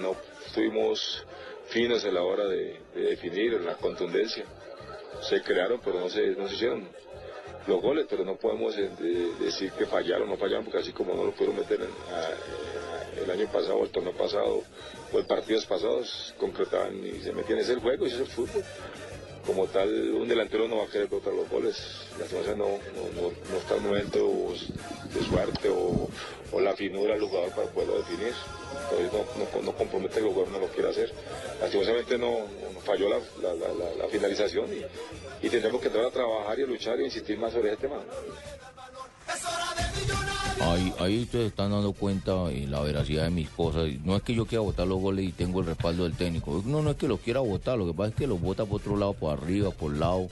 No fuimos finos a la hora de, de definir la contundencia. Se crearon, pero no se, no se hicieron los goles, pero no podemos eh, de- decir que fallaron o no fallaron, porque así como no lo pudieron meter en- el año pasado, el torneo pasado, o partidos pasados, concretaban y se metían. Es el juego, y es el fútbol. Como tal, un delantero no va a querer botar los goles. La no, no, está el momento de suerte o, la finura del jugador para poderlo definir. Entonces no, compromete que el jugador no lo quiere hacer. Lastimosamente no, falló la, finalización y, y tendremos que entrar a trabajar y a luchar y insistir más sobre ese tema. Ahí, ahí ustedes están dando cuenta de la veracidad de mis cosas. No es que yo quiera votar los goles y tengo el respaldo del técnico. No, no es que los quiera votar. Lo que pasa es que los vota por otro lado, por arriba, por lado,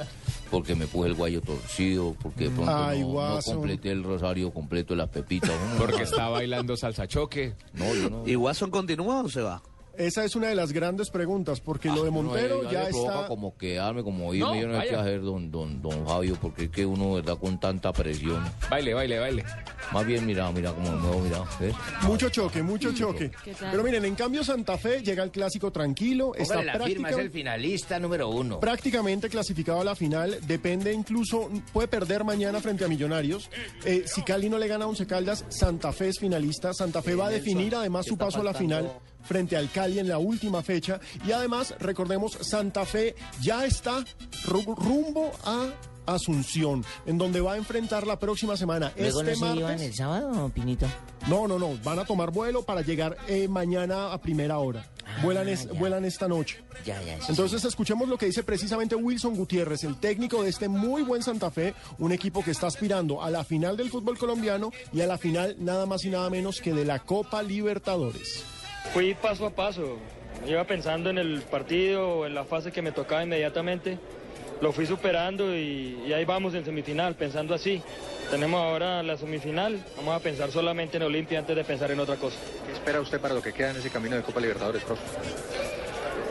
porque me puse el guayo torcido, porque de pronto Ay, no, no completé el rosario completo de las pepitas. Porque está bailando salsa choque. No, yo no. ¿Y Watson continúa o se va? Esa es una de las grandes preguntas, porque lo de Uno, Montero eh, ya provoca está... como quedarme, como irme. No, yo no sé qué vaya. hacer, don, don, don Fabio, porque es que uno, verdad, con tanta presión. Baile, baile, baile. Más bien, mira, mira cómo me muevo, mira. ¿ves? Mucho choque, mucho choque. Pero miren, en cambio Santa Fe llega al clásico tranquilo, está la firma, es práctica- el finalista número uno. prácticamente clasificado a la final. Depende incluso, puede perder mañana frente a Millonarios. Eh, si Cali no le gana a Once Caldas, Santa Fe es finalista. Santa Fe va a definir además su paso a la final frente al Cali en la última fecha. Y además, recordemos, Santa Fe ya está ru- rumbo a Asunción, en donde va a enfrentar la próxima semana. ¿Luego este no se martes. iban el sábado, Pinito? No, no, no. Van a tomar vuelo para llegar eh, mañana a primera hora. vuelan, es- ya. vuelan esta noche. Ya, ya, sí, Entonces escuchemos lo que dice precisamente Wilson Gutiérrez, el técnico de este muy buen Santa Fe, un equipo que está aspirando a la final del fútbol colombiano y a la final nada más y nada menos que de la Copa Libertadores. Fui paso a paso. Iba pensando en el partido, en la fase que me tocaba inmediatamente. Lo fui superando y, y ahí vamos en semifinal, pensando así. Tenemos ahora la semifinal, vamos a pensar solamente en Olimpia antes de pensar en otra cosa. ¿Qué espera usted para lo que queda en ese camino de Copa Libertadores, profe?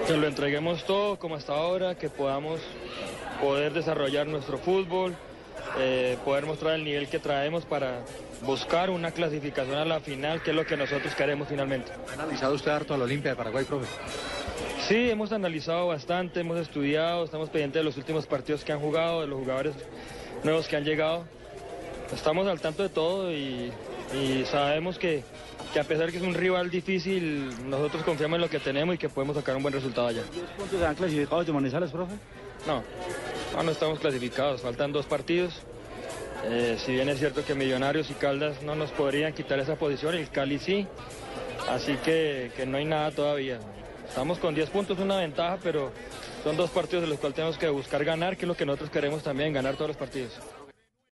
Que lo entreguemos todo como hasta ahora, que podamos poder desarrollar nuestro fútbol, eh, poder mostrar el nivel que traemos para buscar una clasificación a la final, que es lo que nosotros queremos finalmente. ¿Ha analizado usted harto al Olimpia de Paraguay, profe? Sí, hemos analizado bastante, hemos estudiado, estamos pendientes de los últimos partidos que han jugado, de los jugadores nuevos que han llegado. Estamos al tanto de todo y, y sabemos que, que a pesar que es un rival difícil, nosotros confiamos en lo que tenemos y que podemos sacar un buen resultado allá. ¿Cuántos han clasificado de Manizales, profe? No, no, no estamos clasificados, faltan dos partidos. Eh, si bien es cierto que Millonarios y Caldas no nos podrían quitar esa posición, el Cali sí, así que, que no hay nada todavía. Estamos con 10 puntos, una ventaja, pero son dos partidos de los cuales tenemos que buscar ganar, que es lo que nosotros queremos también, ganar todos los partidos.